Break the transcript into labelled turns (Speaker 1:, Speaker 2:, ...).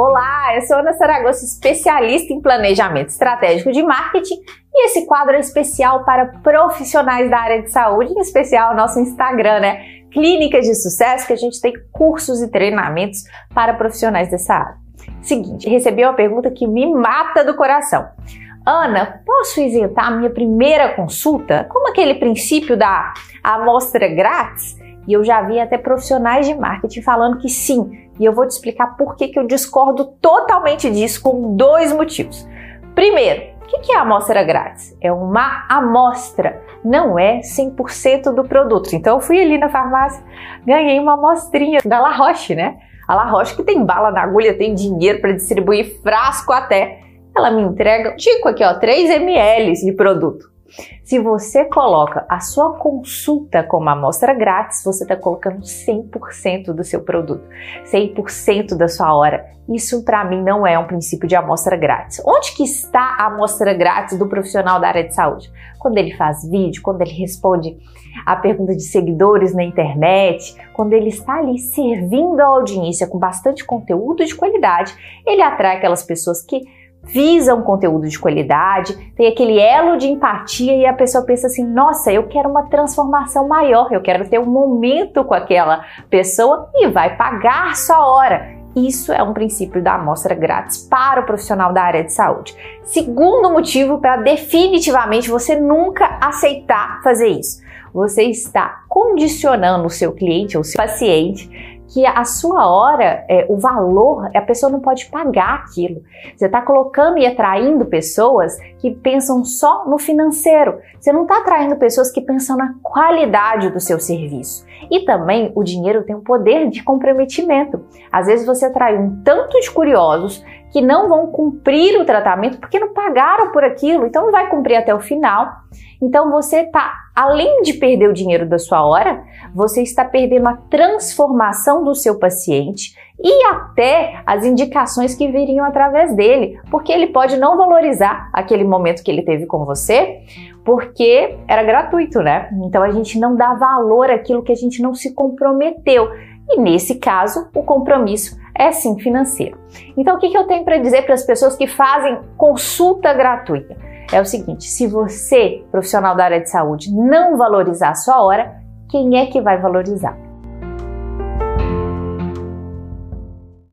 Speaker 1: Olá, eu sou Ana Saragossa, especialista em planejamento estratégico de marketing e esse quadro é especial para profissionais da área de saúde, em especial nosso Instagram, né? Clínicas de Sucesso, que a gente tem cursos e treinamentos para profissionais dessa área. Seguinte, recebi uma pergunta que me mata do coração. Ana, posso isentar minha primeira consulta? Como aquele princípio da amostra grátis? E eu já vi até profissionais de marketing falando que sim. E eu vou te explicar por que, que eu discordo totalmente disso com dois motivos. Primeiro, o que é amostra grátis? É uma amostra, não é 100% do produto. Então eu fui ali na farmácia, ganhei uma amostrinha da La Roche, né? A La Roche que tem bala na agulha, tem dinheiro para distribuir frasco até. Ela me entrega, digo aqui, ó, 3 ml de produto. Se você coloca a sua consulta como amostra grátis, você está colocando 100% do seu produto, 100% da sua hora. Isso para mim não é um princípio de amostra grátis. Onde que está a amostra grátis do profissional da área de saúde? Quando ele faz vídeo, quando ele responde a pergunta de seguidores na internet, quando ele está ali servindo a audiência com bastante conteúdo de qualidade, ele atrai aquelas pessoas que visa um conteúdo de qualidade, tem aquele elo de empatia e a pessoa pensa assim: nossa, eu quero uma transformação maior, eu quero ter um momento com aquela pessoa e vai pagar sua hora. Isso é um princípio da amostra grátis para o profissional da área de saúde. Segundo motivo para definitivamente você nunca aceitar fazer isso. Você está condicionando o seu cliente ou seu paciente que a sua hora, é, o valor, a pessoa não pode pagar aquilo. Você está colocando e atraindo pessoas que pensam só no financeiro. Você não está atraindo pessoas que pensam na qualidade do seu serviço. E também o dinheiro tem um poder de comprometimento. Às vezes você atrai um tanto de curiosos que não vão cumprir o tratamento porque não pagaram por aquilo, então não vai cumprir até o final. Então você está, além de perder o dinheiro da sua hora, você está perdendo a transformação do seu paciente e até as indicações que viriam através dele, porque ele pode não valorizar aquele momento que ele teve com você, porque era gratuito, né? Então a gente não dá valor àquilo que a gente não se comprometeu. E nesse caso, o compromisso é sim financeiro. Então, o que, eu tenho para dizer para as pessoas que fazem consulta gratuita? É o seguinte: se você, profissional da área de saúde, não valorizar a sua hora, quem é que vai valorizar?